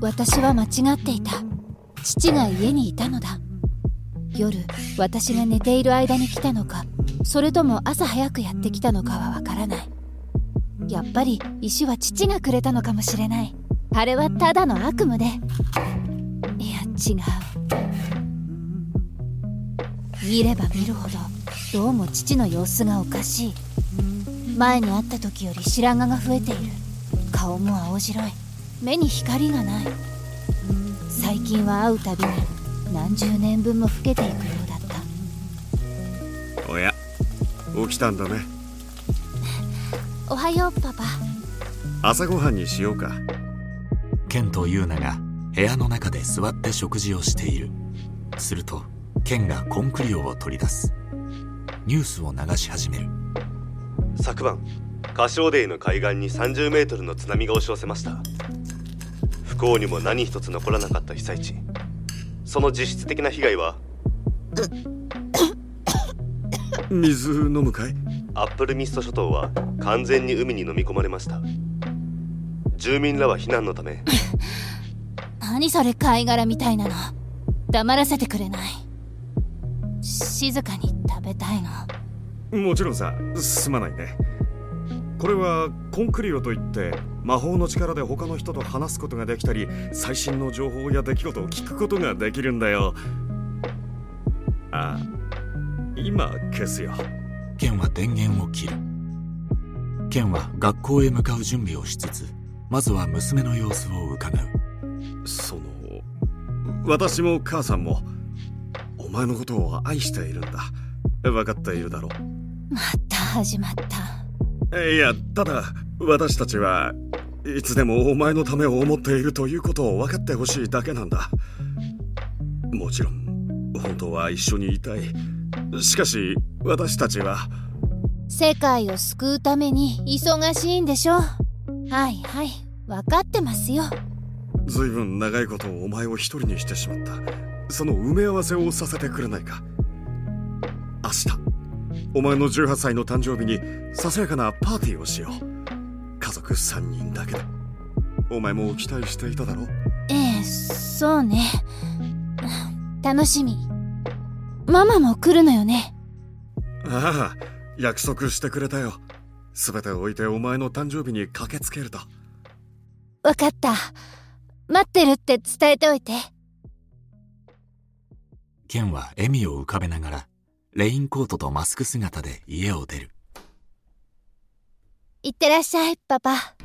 私は間違っていた。父が家にいたのだ。夜私が寝ている間に来たのかそれとも朝早くやってきたのかはわからない。やっぱり石は父がくれたのかもしれない。あれはただの悪夢で。いや違う。見れば見るほどどうも父の様子がおかしい。前に会った時より白髪が増えている。顔も青白い。目に光がない。最近は会うたびに何十年分も老けていくようだった。おや起きたんだね。おはようパパ。朝ごはんにしようか。ケンとユーナが部屋の中で座って食事をしている。するとケンがコンクリオを取り出す。ニュースを流し始める。昨晩カショーデイの海岸に30メートルの津波が押し寄せました不幸にも何一つ残らなかった被災地。その実質的な被害は水飲むかい？アップルミスト諸島は完全に海に飲み込まれました。住民らは避難のため。何それ貝殻みたいなの。黙らせてくれない。静かに食べたいの。もちろんさすまないねこれはコンクリオといって魔法の力で他の人と話すことができたり最新の情報や出来事を聞くことができるんだよ。あ今消すよ。ケンは電源を切る。ケンは学校へ向かう準備をしつつまずは娘の様子を伺う。その私も母さんもお前のことを愛しているんだ。分かっているだろまた始まったいやただ私たちはいつでもお前のためを思っているということを分かってほしいだけなんだ。もちろん本当は一緒にいたい。しかし私たちは世界を救うために忙しいんでしょはいはい分かってますよ。ずいぶん長いことお前を一人にしてしまった。その埋め合わせをさせてくれないか。明日お前の18歳の誕生日にささやかなパーティーをしよう。家族3人だけでお前も期待していただろええそうね。楽しみ。ママも来るのよね。ああ約束してくれたよ。全て置いてお前の誕生日に駆けつけると。分かった。待ってるって伝えておいて。ケンは笑みを浮かべながらレインコートとマスク姿で家を出る。いってらっしゃいパパ。